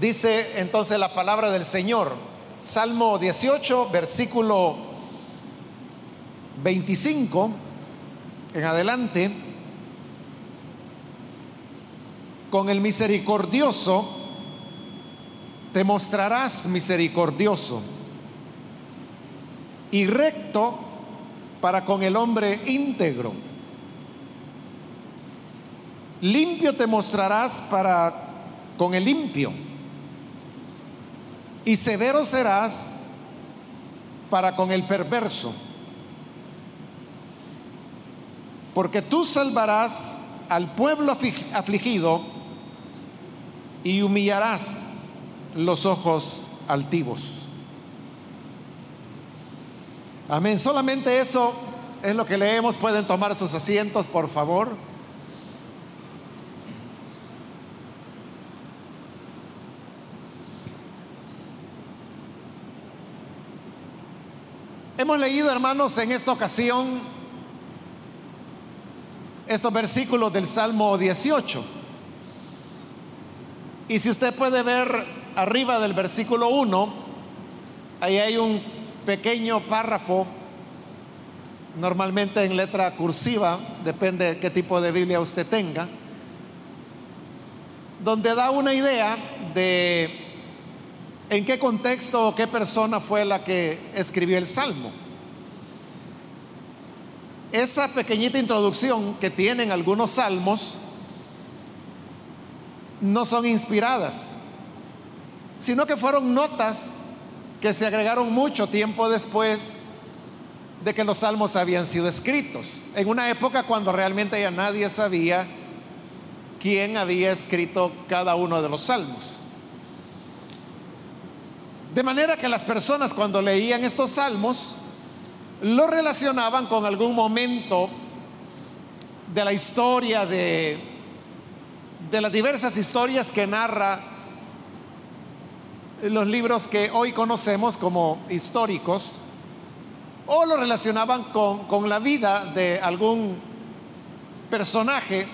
Dice entonces la palabra del Señor, Salmo 18, versículo 25 en adelante, con el misericordioso te mostrarás misericordioso y recto para con el hombre íntegro. Limpio te mostrarás para con el limpio y severo serás para con el perverso. Porque tú salvarás al pueblo afligido y humillarás los ojos altivos. Amén. Solamente eso es lo que leemos. Pueden tomar sus asientos, por favor. Hemos leído, hermanos, en esta ocasión estos versículos del Salmo 18. Y si usted puede ver arriba del versículo 1, ahí hay un pequeño párrafo, normalmente en letra cursiva, depende de qué tipo de Biblia usted tenga, donde da una idea de en qué contexto o qué persona fue la que escribió el Salmo. Esa pequeñita introducción que tienen algunos salmos no son inspiradas, sino que fueron notas que se agregaron mucho tiempo después de que los salmos habían sido escritos, en una época cuando realmente ya nadie sabía quién había escrito cada uno de los salmos. De manera que las personas cuando leían estos salmos lo relacionaban con algún momento de la historia de, de las diversas historias que narra los libros que hoy conocemos como históricos, o lo relacionaban con, con la vida de algún personaje.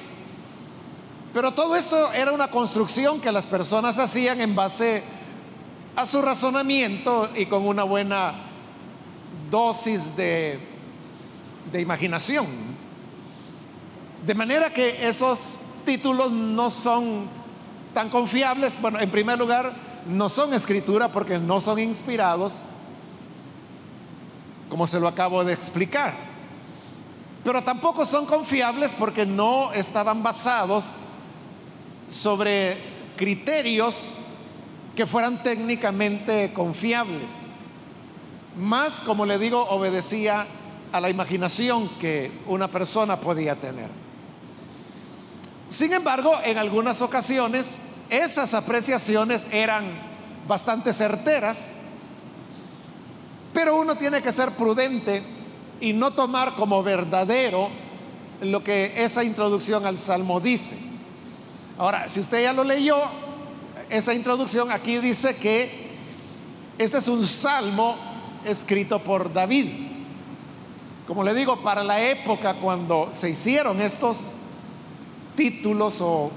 Pero todo esto era una construcción que las personas hacían en base a su razonamiento y con una buena dosis de, de imaginación. De manera que esos títulos no son tan confiables. Bueno, en primer lugar, no son escritura porque no son inspirados, como se lo acabo de explicar. Pero tampoco son confiables porque no estaban basados sobre criterios que fueran técnicamente confiables. Más, como le digo, obedecía a la imaginación que una persona podía tener. Sin embargo, en algunas ocasiones esas apreciaciones eran bastante certeras, pero uno tiene que ser prudente y no tomar como verdadero lo que esa introducción al Salmo dice. Ahora, si usted ya lo leyó, esa introducción, aquí dice que este es un salmo escrito por David. Como le digo, para la época cuando se hicieron estos títulos o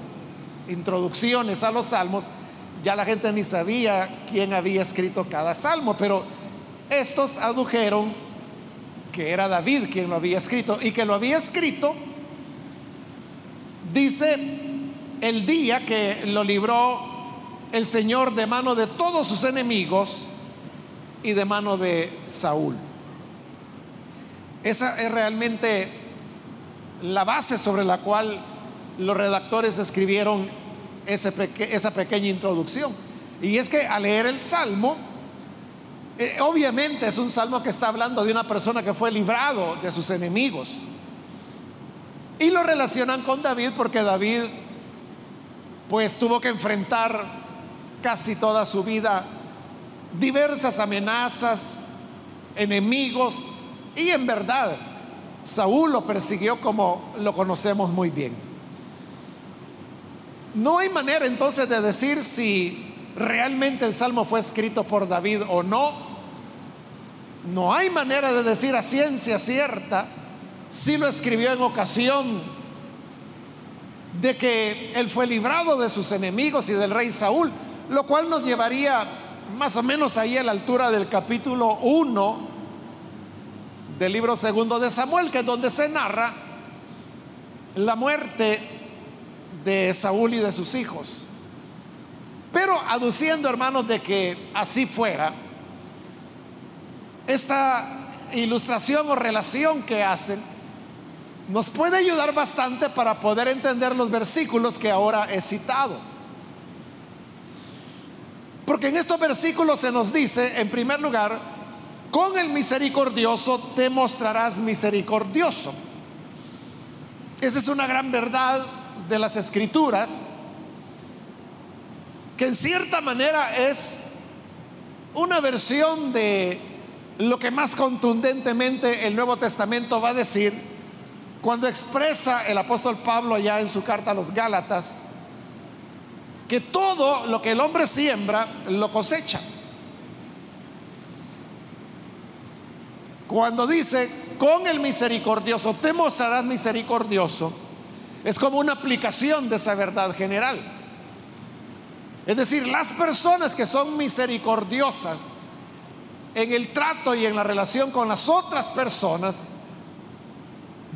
introducciones a los salmos, ya la gente ni sabía quién había escrito cada salmo, pero estos adujeron que era David quien lo había escrito y que lo había escrito, dice el día que lo libró el Señor de mano de todos sus enemigos y de mano de Saúl. Esa es realmente la base sobre la cual los redactores escribieron esa pequeña introducción. Y es que al leer el Salmo, eh, obviamente es un salmo que está hablando de una persona que fue librado de sus enemigos. Y lo relacionan con David porque David pues tuvo que enfrentar casi toda su vida diversas amenazas, enemigos, y en verdad Saúl lo persiguió como lo conocemos muy bien. No hay manera entonces de decir si realmente el salmo fue escrito por David o no. No hay manera de decir a ciencia cierta si lo escribió en ocasión de que él fue librado de sus enemigos y del rey Saúl lo cual nos llevaría más o menos ahí a la altura del capítulo 1 del libro segundo de Samuel, que es donde se narra la muerte de Saúl y de sus hijos. Pero aduciendo, hermanos, de que así fuera, esta ilustración o relación que hacen nos puede ayudar bastante para poder entender los versículos que ahora he citado. Porque en estos versículos se nos dice, en primer lugar, con el misericordioso te mostrarás misericordioso. Esa es una gran verdad de las escrituras, que en cierta manera es una versión de lo que más contundentemente el Nuevo Testamento va a decir cuando expresa el apóstol Pablo ya en su carta a los Gálatas que todo lo que el hombre siembra lo cosecha. Cuando dice, con el misericordioso te mostrarás misericordioso, es como una aplicación de esa verdad general. Es decir, las personas que son misericordiosas en el trato y en la relación con las otras personas,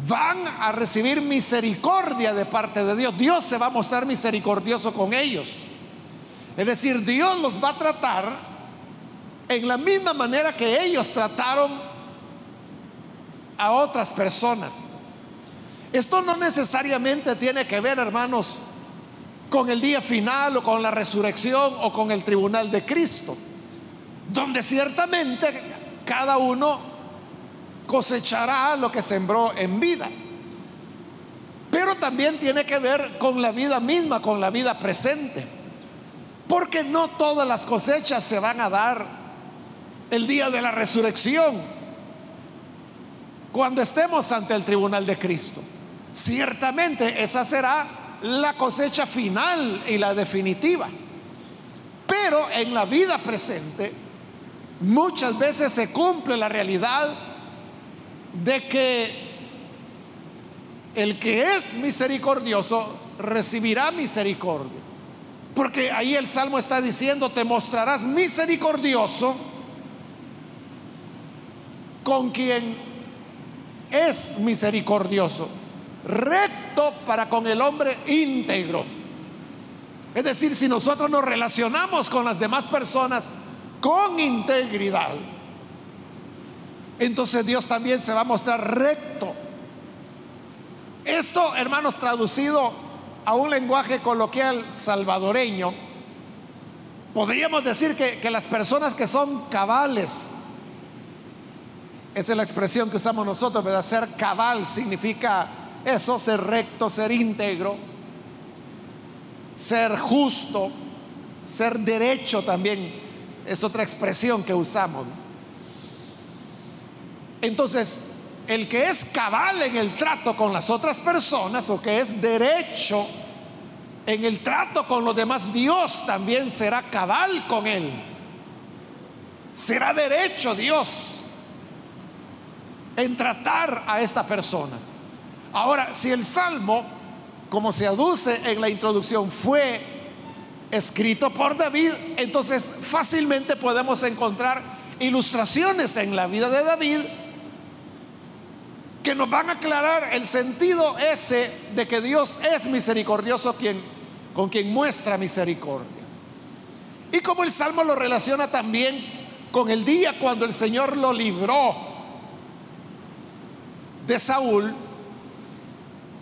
van a recibir misericordia de parte de Dios. Dios se va a mostrar misericordioso con ellos. Es decir, Dios los va a tratar en la misma manera que ellos trataron a otras personas. Esto no necesariamente tiene que ver, hermanos, con el día final o con la resurrección o con el tribunal de Cristo, donde ciertamente cada uno cosechará lo que sembró en vida. Pero también tiene que ver con la vida misma, con la vida presente. Porque no todas las cosechas se van a dar el día de la resurrección, cuando estemos ante el tribunal de Cristo. Ciertamente esa será la cosecha final y la definitiva. Pero en la vida presente muchas veces se cumple la realidad de que el que es misericordioso recibirá misericordia. Porque ahí el Salmo está diciendo, te mostrarás misericordioso con quien es misericordioso, recto para con el hombre íntegro. Es decir, si nosotros nos relacionamos con las demás personas con integridad, entonces Dios también se va a mostrar recto. Esto, hermanos, traducido a un lenguaje coloquial salvadoreño, podríamos decir que, las personas que son cabales, esa es la expresión que usamos nosotros, ¿verdad? Ser cabal significa eso, ser recto, ser íntegro, ser justo, ser derecho también es otra expresión que usamos. Entonces, el que es cabal en el trato con las otras personas o que es derecho en el trato con los demás, Dios también será cabal con él. Será derecho Dios en tratar a esta persona. Ahora, si el salmo, como se aduce en la introducción, fue escrito por David, entonces fácilmente podemos encontrar ilustraciones en la vida de David que nos van a aclarar el sentido ese de que Dios es misericordioso quien, con quien muestra misericordia. Y como el Salmo lo relaciona también con el día cuando el Señor lo libró de Saúl,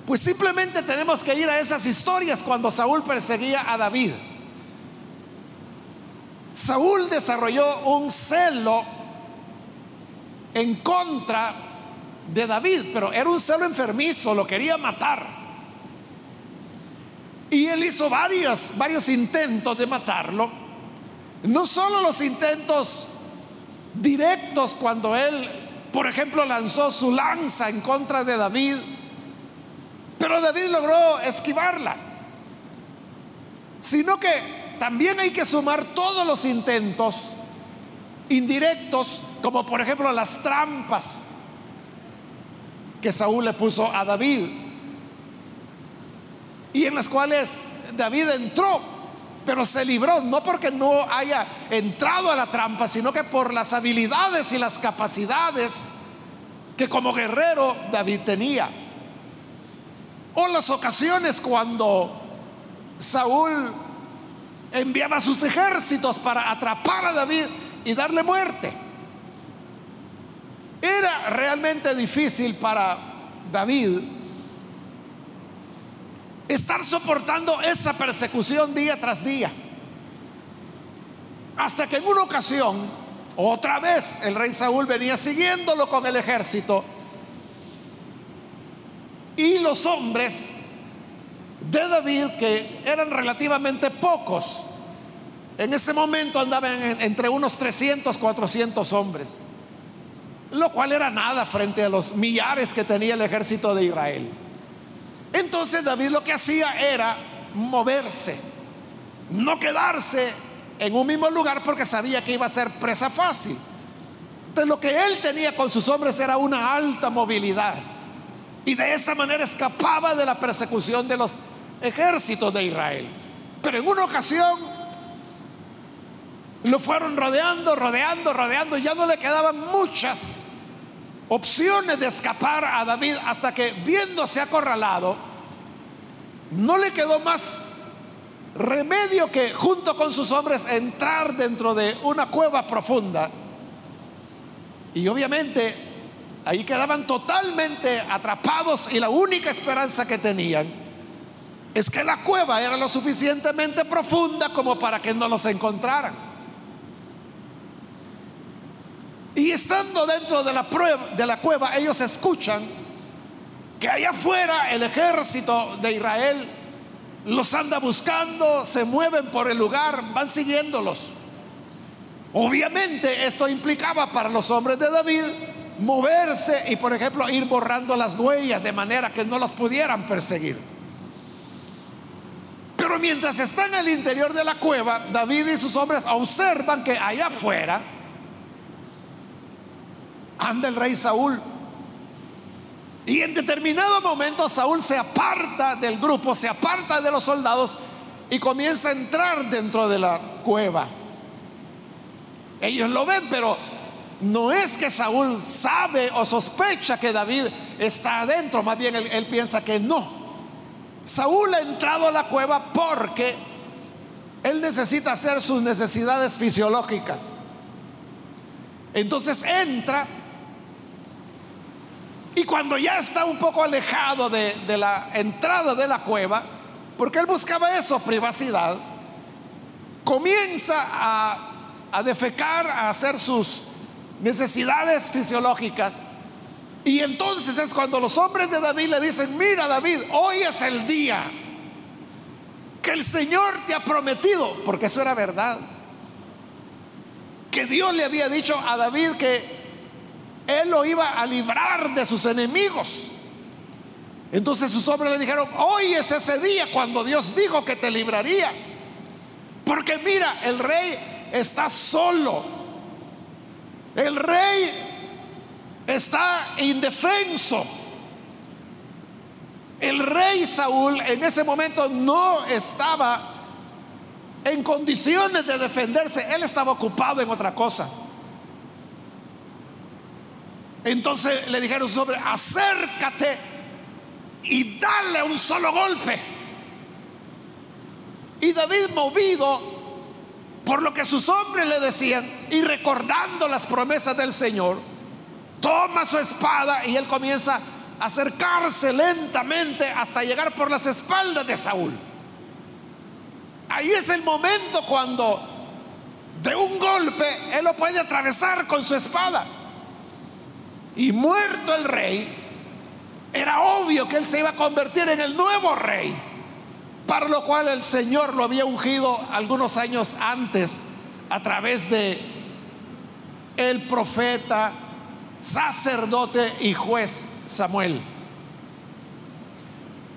pues simplemente tenemos que ir a esas historias cuando Saúl perseguía a David. Saúl desarrolló un celo en contra de David, pero era un celo enfermizo, lo quería matar. Y él hizo varios, varios intentos de matarlo. No solo los intentos directos cuando él, por ejemplo, lanzó su lanza en contra de David, pero David logró esquivarla, sino que también hay que sumar todos los intentos indirectos, como por ejemplo las trampas que Saúl le puso a David y en las cuales David entró pero se libró no porque no haya entrado a la trampa, sino que por las habilidades y las capacidades que como guerrero David tenía. O las ocasiones cuando Saúl enviaba sus ejércitos para atrapar a David y darle muerte. Realmente difícil para David estar soportando esa persecución día tras día. Hasta que en una ocasión, otra vez, el rey Saúl venía siguiéndolo con el ejército y los hombres de David, que eran relativamente pocos, en ese momento andaban entre unos 300, 400 hombres, lo cual era nada frente a los millares que tenía el ejército de Israel. Entonces David lo que hacía era moverse, no quedarse en un mismo lugar porque sabía que iba a ser presa fácil. Entonces lo que él tenía con sus hombres era una alta movilidad. Y de esa manera escapaba de la persecución de los ejércitos de Israel. Pero en una ocasión lo fueron rodeando, rodeando, rodeando, ya no le quedaban muchas opciones de escapar a David hasta que viéndose acorralado, no le quedó más remedio que junto con sus hombres entrar dentro de una cueva profunda. Y obviamente ahí quedaban totalmente atrapados y la única esperanza que tenían es que la cueva era lo suficientemente profunda como para que no los encontraran. Y estando dentro de la, prueba, de la cueva, ellos escuchan que allá afuera el ejército de Israel los anda buscando, se mueven por el lugar, van siguiéndolos. Obviamente esto implicaba para los hombres de David moverse y por ejemplo ir borrando las huellas de manera que no los pudieran perseguir. Pero mientras están el interior de la cueva, David y sus hombres observan que allá afuera anda el rey Saúl. Y en determinado momento Saúl se aparta del grupo, se aparta de los soldados y comienza a entrar dentro de la cueva. Ellos lo ven, pero no es que Saúl sabe o sospecha que David está adentro, más bien él, piensa que no. Saúl ha entrado a la cueva porque él necesita hacer sus necesidades fisiológicas. Entonces entra y cuando ya está un poco alejado de, la entrada de la cueva, porque él buscaba eso, privacidad, comienza a, defecar, a hacer sus necesidades fisiológicas. Y entonces es cuando los hombres de David le dicen, mira David, hoy es el día que el Señor te ha prometido, porque eso era verdad, que Dios le había dicho a David que él lo iba a librar de sus enemigos. Entonces sus hombres le dijeron, hoy es ese día cuando Dios dijo que te libraría. Porque mira, el rey está solo. El rey está indefenso. El rey Saúl en ese momento no estaba en condiciones de defenderse. Él estaba ocupado en otra cosa. Entonces le dijeron sobre, acércate y dale un solo golpe. Y David, movido por lo que sus hombres le decían y recordando las promesas del Señor, toma su espada y él comienza a acercarse lentamente hasta llegar por las espaldas de Saúl. Ahí es el momento cuando de un golpe él lo puede atravesar con su espada. Y muerto el rey, era obvio que él se iba a convertir en el nuevo rey, para lo cual el Señor lo había ungido algunos años antes a través de el profeta, sacerdote y juez Samuel.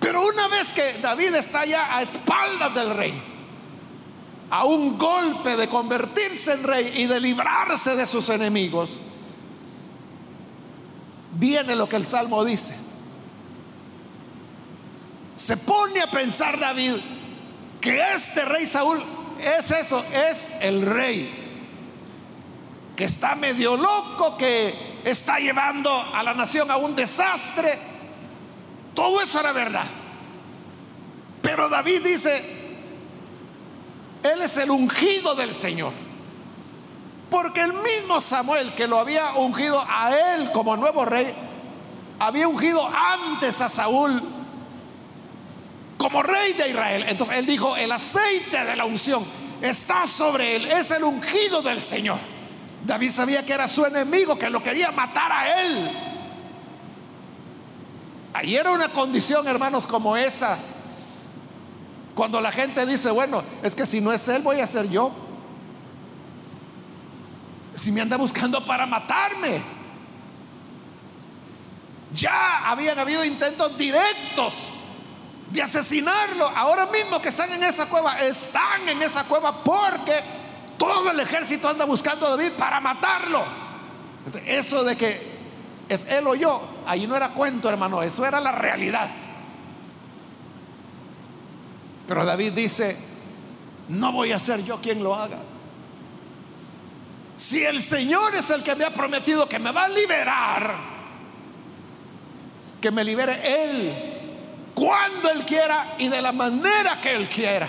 Pero una vez que David está ya a espaldas del rey, a un golpe de convertirse en rey y de librarse de sus enemigos, viene lo que el Salmo dice. Se pone a pensar David, que este rey Saúl es eso, es el rey que está medio loco, que está llevando a la nación a un desastre. Todo eso era verdad. Pero David dice, él es el ungido del Señor. Porque el mismo Samuel que lo había ungido a él como nuevo rey, había ungido antes a Saúl como rey de Israel. Entonces él dijo, el aceite de la unción está sobre él, es el ungido del Señor. David sabía que era su enemigo, que lo quería matar a él. Ahí era una condición, hermanos, como esas. Cuando la gente dice, bueno, es que si no es él, voy a ser yo. Si me anda buscando para matarme. Ya habían habido intentos directos de asesinarlo. Ahora mismo que están en esa cueva, están en esa cueva porque todo el ejército anda buscando a David para matarlo. Eso de que es él o yo, ahí no era cuento, hermano, eso era la realidad. Pero David dice, no voy a ser yo quien lo haga. Si el Señor es el que me ha prometido que me va a liberar, que me libere Él cuando Él quiera y de la manera que Él quiera.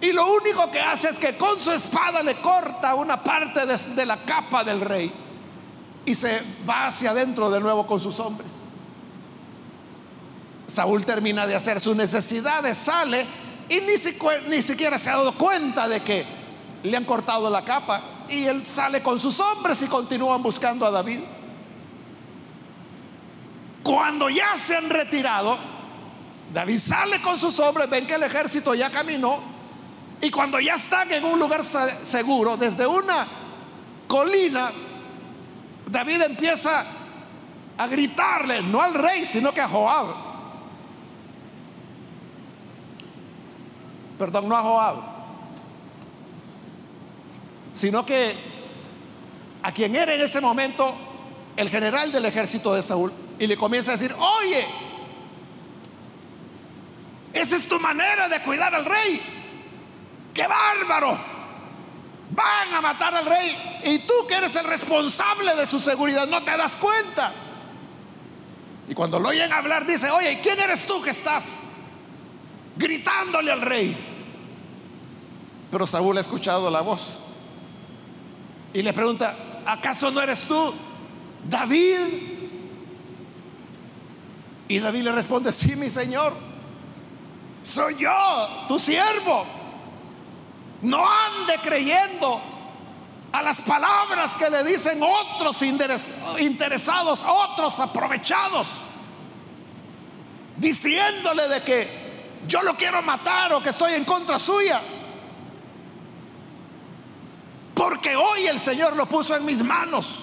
Y lo único que hace es que con su espada le corta una parte de, la capa del rey y se va hacia adentro de nuevo con sus hombres. Saúl termina de hacer sus necesidades, sale y ni, ni siquiera se ha dado cuenta de que le han cortado la capa. Y él sale con sus hombres y continúan buscando a David. Cuando ya se han retirado, David sale con sus hombres, ven que el ejército ya caminó y cuando ya están en un lugar seguro, desde una colina, David empieza a gritarle, no al rey, sino que a Joab. Perdón, no a Joab, sino que a quien era en ese momento el general del ejército de Saúl, y le comienza a decir, oye, esa es tu manera de cuidar al rey qué bárbaro. Van a matar al rey y tú que eres el responsable de su seguridad no te das cuenta. Y cuando lo oyen hablar dice, oye, ¿quién eres tú que estás gritándole al rey? Pero Saúl ha escuchado la voz y le pregunta, ¿acaso no eres tú David? Y David le responde, sí, mi señor, soy yo, tu siervo. No ande creyendo a las palabras que le dicen otros interesados, otros aprovechados, diciéndole de que yo lo quiero matar o que estoy en contra suya. Porque hoy el Señor lo puso en mis manos.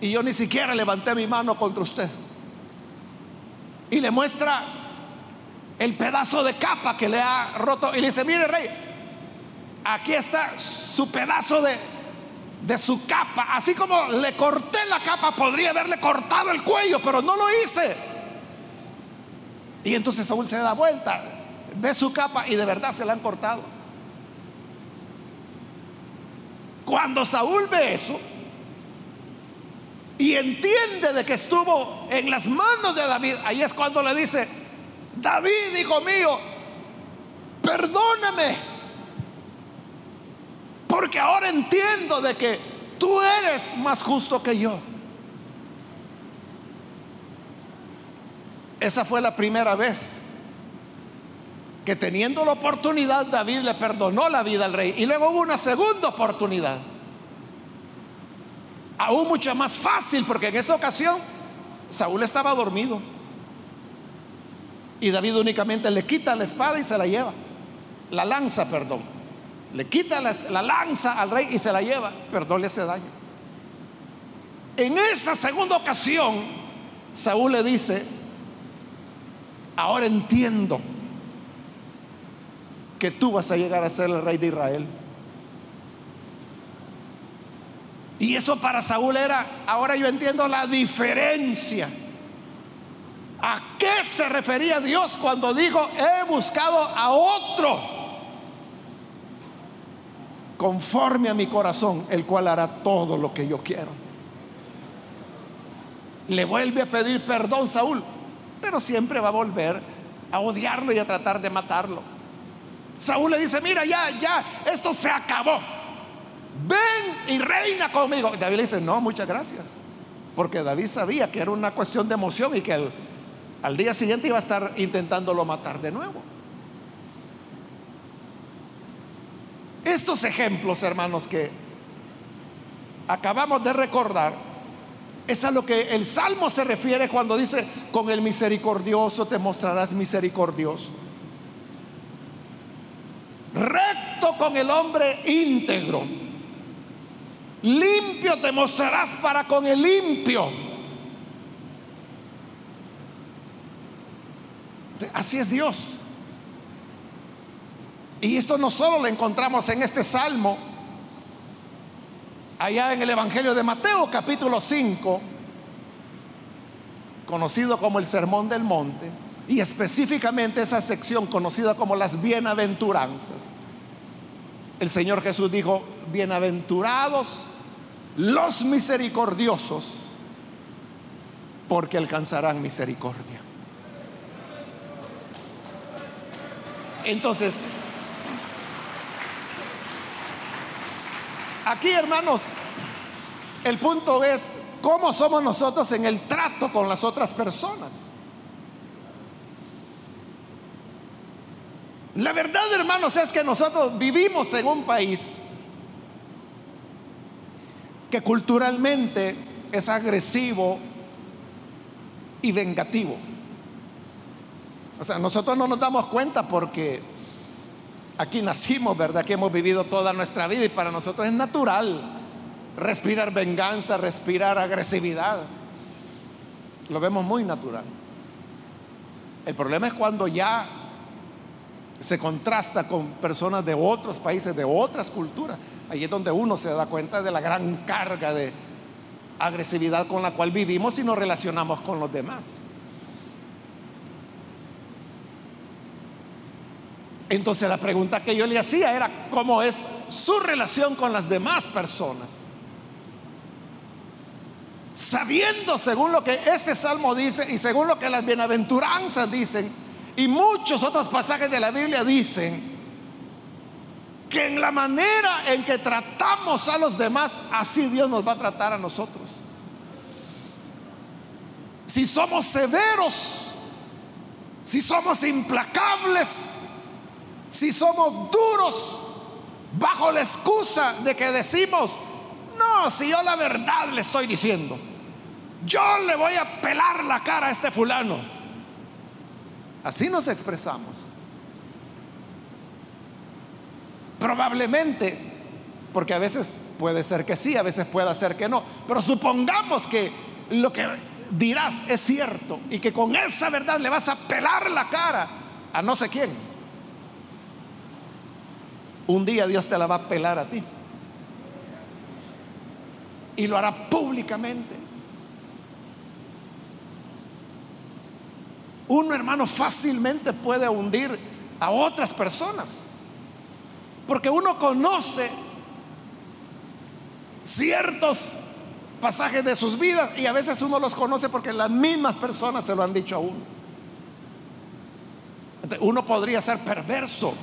Y yo ni siquiera levanté mi mano contra usted. Y le muestra el pedazo de capa que le ha roto y le dice, mire rey, aquí está su pedazo de, de su capa. Así como le corté la capa, podría haberle cortado el cuello, pero no lo hice. Y entonces Saúl se da vuelta, ve su capa y de verdad se la han cortado. Cuando Saúl ve eso y entiende de que estuvo en las manos de David, ahí es cuando le dice, David, hijo mío, perdóname. Porque ahora entiendo de que tú eres más justo que yo. Esa fue la primera vez que teniendo la oportunidad David le perdonó la vida al rey. Y luego hubo una segunda oportunidad. Aún mucho más fácil porque en esa ocasión Saúl estaba dormido. Y David únicamente le quita la espada y se la lleva. La lanza, perdón. Le quita la, lanza al rey y se la lleva. Perdón, le hace daño. En esa segunda ocasión, Saúl le dice, ahora entiendo que tú vas a llegar a ser el rey de Israel. Y eso para Saúl era, ahora yo entiendo la diferencia ¿A qué se refería Dios cuando dijo, he buscado a otro conforme a mi corazón, el cual hará todo lo que yo quiero? Le vuelve a pedir perdón Saúl, pero siempre va a volver a odiarlo y a tratar de matarlo. Saúl le dice, mira, ya, ya, esto se acabó. Ven y reina conmigo. David le dice, no, muchas gracias. Porque David sabía que era una cuestión de emoción y que al día siguiente iba a estar intentándolo matar de nuevo. Estos ejemplos, hermanos, que acabamos de recordar, es a lo que el Salmo se refiere cuando dice, con el misericordioso te mostrarás misericordioso. Recto con el hombre íntegro. Limpio te mostrarás para con el limpio. Así es Dios. Y esto no solo lo encontramos en este salmo, allá en el Evangelio de Mateo capítulo 5, conocido como el Sermón del Monte, y específicamente esa sección conocida como las bienaventuranzas. El Señor Jesús dijo, bienaventurados los misericordiosos, porque alcanzarán misericordia. Entonces, aquí hermanos, el punto es cómo somos nosotros en el trato con las otras personas. La verdad, hermanos, es que nosotros vivimos en un país que culturalmente es agresivo y vengativo. O sea, nosotros no nos damos cuenta porque aquí nacimos, ¿verdad? Que hemos vivido toda nuestra vida y para nosotros es natural respirar venganza, respirar agresividad. Lo vemos muy natural. El problema es cuando ya se contrasta con personas de otros países, de otras culturas. Ahí es donde uno se da cuenta de la gran carga de agresividad con la cual vivimos y nos relacionamos con los demás. Entonces la pregunta que yo le hacía era, ¿cómo es su relación con las demás personas? Sabiendo, según lo que este salmo dice y según lo que las bienaventuranzas dicen, y muchos otros pasajes de la Biblia dicen, que en la manera en que tratamos a los demás, así Dios nos va a tratar a nosotros. Si somos severos, si somos implacables, si somos duros bajo la excusa de que decimos, no, si yo la verdad le estoy diciendo, yo le voy a pelar la cara a este fulano. Así nos expresamos. Probablemente, porque a veces puede ser que sí, a veces puede ser que no, pero supongamos que lo que dirás es cierto y que con esa verdad le vas a pelar la cara a no sé quién un día Dios te la va a pelar a ti. Y lo hará públicamente. Uno, hermano, fácilmente puede hundir a otras personas. Porque uno conoce ciertos pasajes de sus vidas y a veces uno los conoce porque las mismas personas se lo han dicho a uno. uno podría ser perverso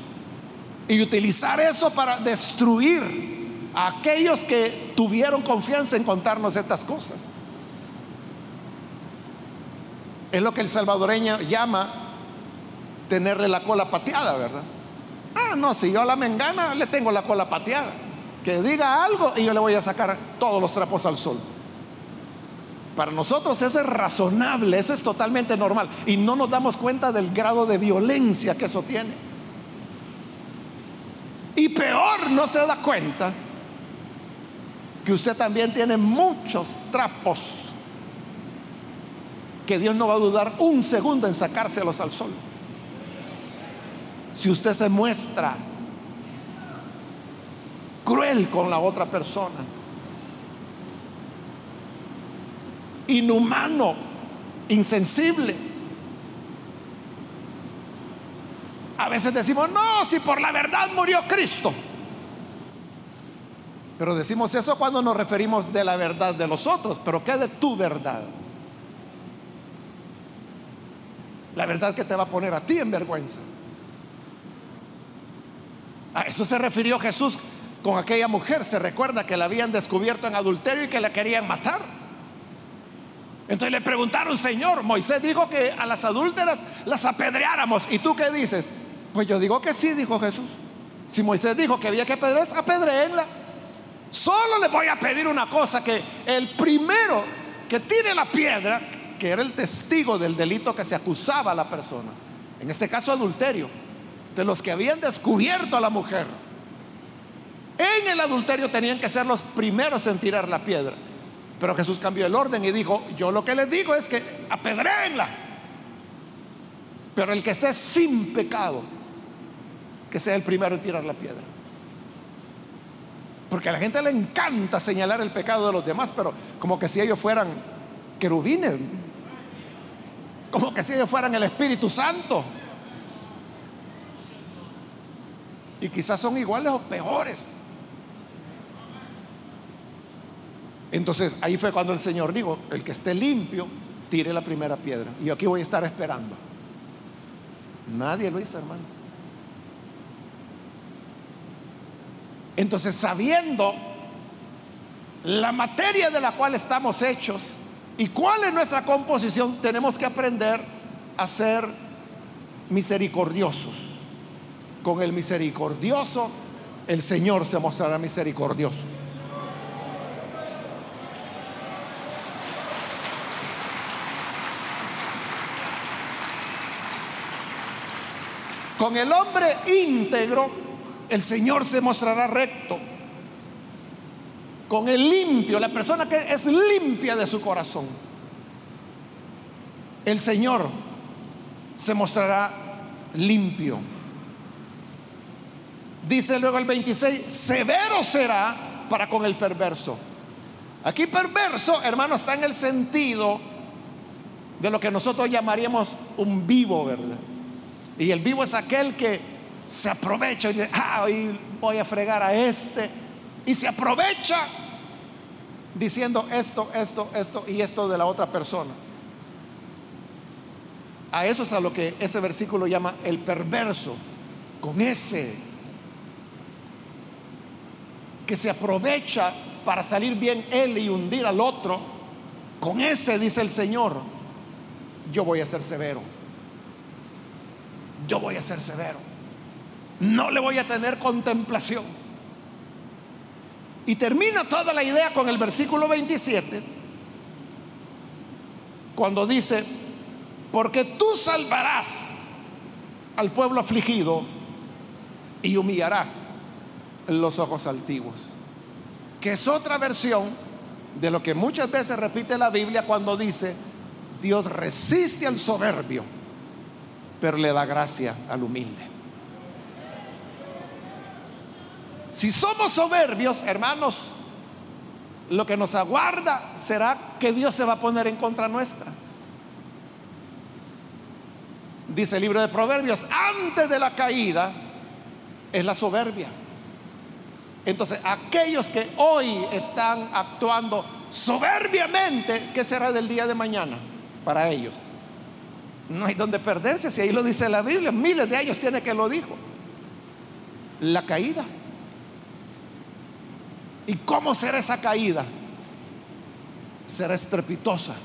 y utilizar eso para destruir a aquellos que tuvieron confianza en contarnos estas cosas. Es lo que el salvadoreño llama tenerle la cola pateada, ¿verdad? Ah, no, si yo a la mengana le tengo la cola pateada. Que diga algo y yo le voy a sacar todos los trapos al sol. Para nosotros eso es razonable, eso es totalmente normal. Y no nos damos cuenta del grado de violencia que eso tiene. Y peor, no se da cuenta que usted también tiene muchos trapos que Dios no va a dudar un segundo en sacárselos al sol. Si usted se muestra cruel con la otra persona, inhumano, insensible. A veces decimos, no, si por la verdad murió Cristo. Pero decimos eso cuando nos referimos de la verdad de los otros, pero ¿qué de tu verdad? La verdad que te va a poner a ti en vergüenza. A eso se refirió Jesús con aquella mujer. Se recuerda que la habían descubierto en adulterio y que la querían matar. Entonces le preguntaron, Señor, Moisés dijo que a las adúlteras las apedreáramos. ¿Y tú qué dices? Pues yo digo que sí, dijo Jesús. Si Moisés dijo que había que apedrear, apedreenla. Solo le voy a pedir una cosa, que el primero que tire la piedra, que era el testigo del delito que se acusaba a la persona, en este caso adulterio, de los que habían descubierto a la mujer, en el adulterio tenían que ser los primeros en tirar la piedra. Pero Jesús cambió el orden y dijo, yo lo que les digo es que apedreenla. Pero el que esté sin pecado, que sea el primero en tirar la piedra. Porque a la gente le encanta señalar el pecado de los demás, pero como que si ellos fueran querubines, como que si ellos fueran el Espíritu Santo. Y quizás son iguales o peores. Entonces ahí fue cuando el Señor dijo, el que esté limpio, tire la primera piedra. Y yo aquí voy a estar esperando. Nadie lo hizo, hermano. Entonces, sabiendo la materia de la cual estamos hechos y cuál es nuestra composición, tenemos que aprender a ser misericordiosos. Con el misericordioso, el Señor se mostrará misericordioso. Con el hombre íntegro, el Señor se mostrará recto. Con el limpio, la persona que es limpia de su corazón, el Señor se mostrará limpio. Dice luego el 26, severo será para con el perverso. Aquí perverso, hermano, está en el sentido de lo que nosotros llamaríamos un vivo, ¿verdad? Y el vivo es aquel que se aprovecha y dice, ah, hoy voy a fregar a este. Y se aprovecha diciendo esto, esto, esto y esto de la otra persona. A eso es a lo que ese versículo llama el perverso. Con ese que se aprovecha para salir bien él y hundir al otro. Con ese, dice el Señor, yo voy a ser severo yo voy a ser severo. No le voy a tener contemplación. Y termina toda la idea con el versículo 27, cuando dice, porque tú salvarás al pueblo afligido y humillarás los ojos altivos, que es otra versión de lo que muchas veces repite la Biblia cuando dice, Dios resiste al soberbio pero le da gracia al humilde. Si somos soberbios, hermanos, lo que nos aguarda será que Dios se va a poner en contra nuestra. Dice el libro de Proverbios, antes de la caída es la soberbia. Entonces, aquellos que hoy están actuando soberbiamente, ¿qué será del día de mañana para ellos? No hay donde perderse, si ahí lo dice la Biblia, miles de años tiene que lo dijo. La caída. ¿Y cómo será esa caída? Será estrepitosa.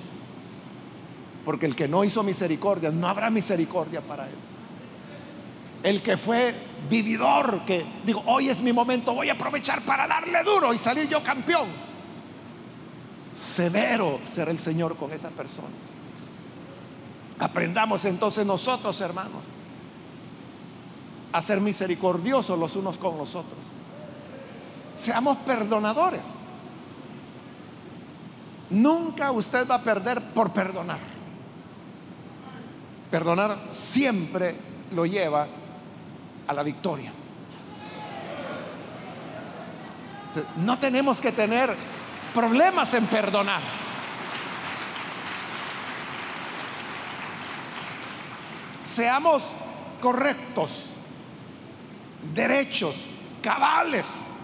Porque el que no hizo misericordia, no habrá misericordia para él. El que fue vividor, que digo, hoy es mi momento, voy a aprovechar para darle duro y salir yo campeón. Severo será el Señor con esa persona. Aprendamos entonces nosotros, hermanos, a ser misericordiosos los unos con los otros. Seamos perdonadores. Nunca usted va a perder por perdonar. Perdonar siempre lo lleva a la victoria. No tenemos que tener problemas en perdonar. Seamos correctos, derechos, cabales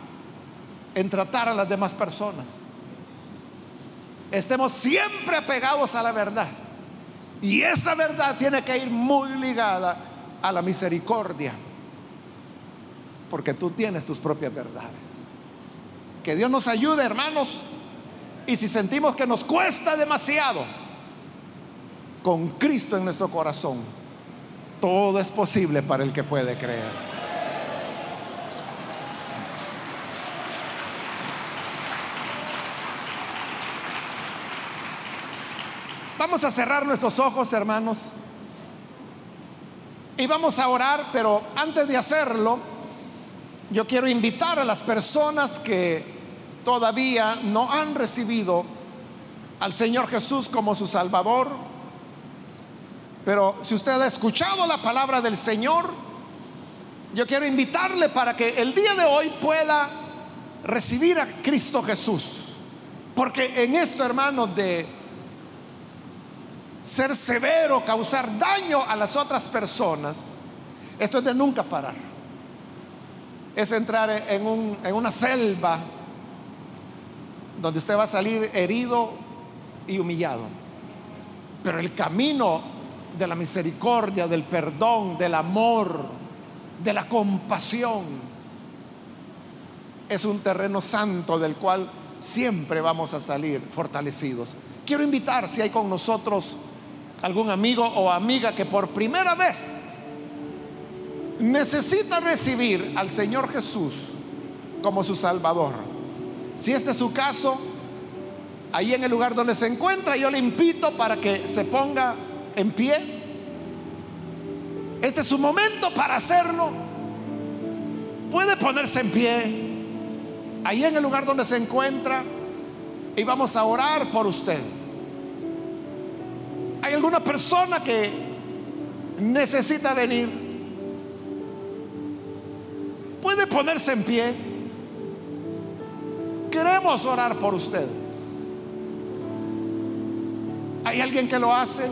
en tratar a las demás personas. Estemos siempre apegados a la verdad. Y esa verdad tiene que ir muy ligada a la misericordia. Porque tú tienes tus propias verdades. Que Dios nos ayude, hermanos. Y si sentimos que nos cuesta demasiado, con Cristo en nuestro corazón, todo es posible para el que puede creer. Vamos a cerrar nuestros ojos, hermanos. Y vamos a orar, pero antes de hacerlo, yo quiero invitar a las personas que todavía no han recibido al Señor Jesús como su Salvador. Pero si usted ha escuchado la palabra del Señor, yo quiero invitarle para que el día de hoy pueda recibir a Cristo Jesús. Porque en esto, hermanos, de ser severo, causar daño a las otras personas, esto es de nunca parar. Es entrar en, en una selva donde usted va a salir herido y humillado. Pero el camino de la misericordia, del perdón, del amor, de la compasión, es un terreno santo del cual siempre vamos a salir fortalecidos. Quiero invitar si hay con nosotros algún amigo o amiga que por primera vez necesita recibir al Señor Jesús como su Salvador. Si este es su caso, ahí en el lugar donde se encuentra, yo le invito para que se ponga en pie. Este es su momento para hacerlo. Puede ponerse en pie ahí en el lugar donde se encuentra y vamos a orar por usted. ¿Hay alguna persona que necesita venir? Puede ponerse en pie. Queremos orar por usted. ¿Hay alguien que lo hace?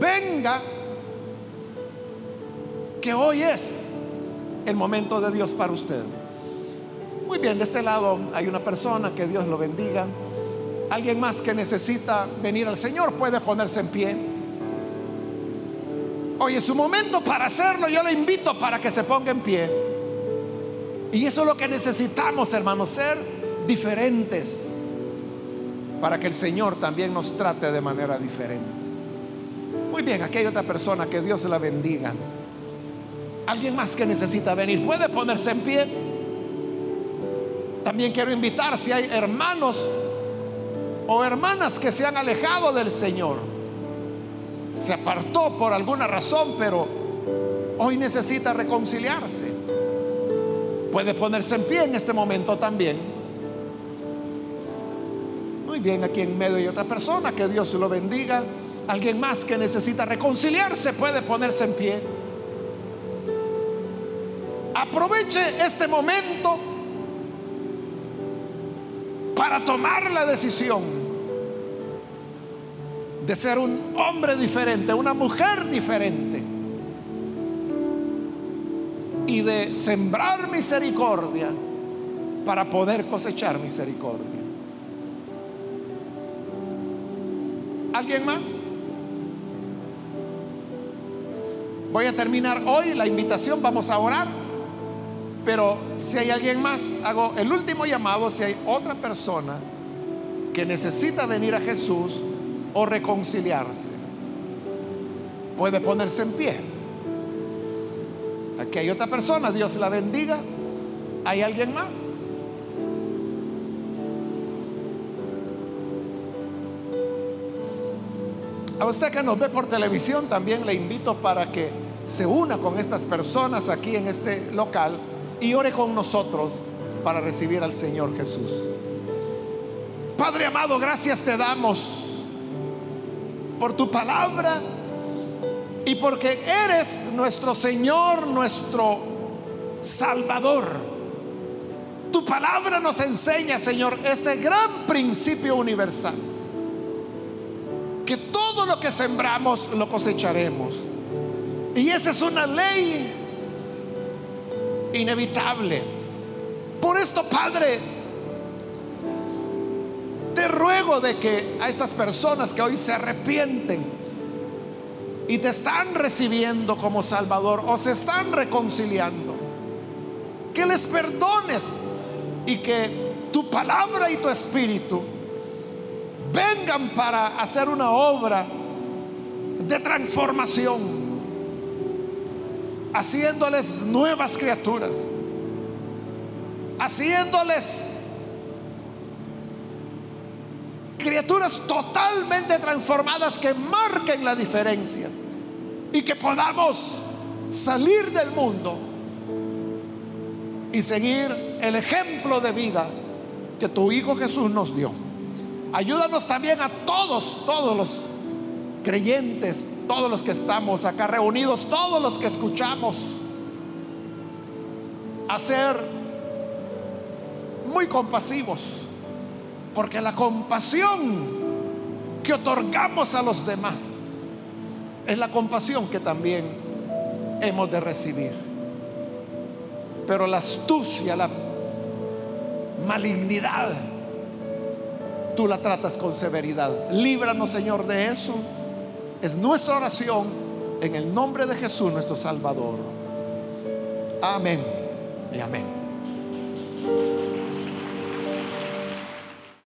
Venga, que hoy es el momento de Dios para usted. Muy bien, de este lado hay una persona, que Dios lo bendiga. Alguien más que necesita venir al Señor puede ponerse en pie. Hoy es su momento para hacerlo. Yo le invito para que se ponga en pie. Y eso es lo que necesitamos, hermanos, ser diferentes para que el Señor también nos trate de manera diferente. Muy bien, aquí hay otra persona, que Dios la bendiga. Alguien más que necesita venir, puede ponerse en pie. También quiero invitar si hay hermanos o hermanas que se han alejado del Señor. Se apartó por alguna razón, pero hoy necesita reconciliarse. Puede ponerse en pie en este momento también. Muy bien, aquí en medio hay otra persona, que Dios lo bendiga. Alguien más que necesita reconciliarse puede ponerse en pie. Aproveche este momento para tomar la decisión de ser un hombre diferente, una mujer diferente y de sembrar misericordia para poder cosechar misericordia. ¿Alguien más? Voy a terminar hoy la invitación, vamos a orar, pero si hay alguien más, hago el último llamado, si hay otra persona que necesita venir a Jesús, o reconciliarse. Puede ponerse en pie. Aquí hay otra persona, Dios la bendiga. ¿Hay alguien más? A usted que nos ve por televisión también le invito para que se una con estas personas aquí en este local y ore con nosotros para recibir al Señor Jesús. Padre amado, gracias te damos por tu palabra y porque eres nuestro Señor, nuestro Salvador. Tu palabra nos enseña, Señor, este gran principio universal. Que todo lo que sembramos lo cosecharemos. Y esa es una ley inevitable. Por esto, Padre, te ruego de que a estas personas que hoy se arrepienten y te están recibiendo como Salvador o se están reconciliando, que les perdones y que tu palabra y tu espíritu vengan para hacer una obra de transformación, haciéndoles nuevas criaturas, haciéndoles criaturas totalmente transformadas que marquen la diferencia y que podamos salir del mundo y seguir el ejemplo de vida que tu Hijo Jesús nos dio. Ayúdanos también a todos, todos los creyentes, todos los que estamos acá reunidos, todos los que escuchamos, a ser muy compasivos, porque la compasión que otorgamos a los demás es la compasión que también hemos de recibir. Pero la astucia, la malignidad, tú la tratas con severidad. Líbranos, Señor, de eso. Es nuestra oración en el nombre de Jesús, nuestro Salvador. Amén y amén.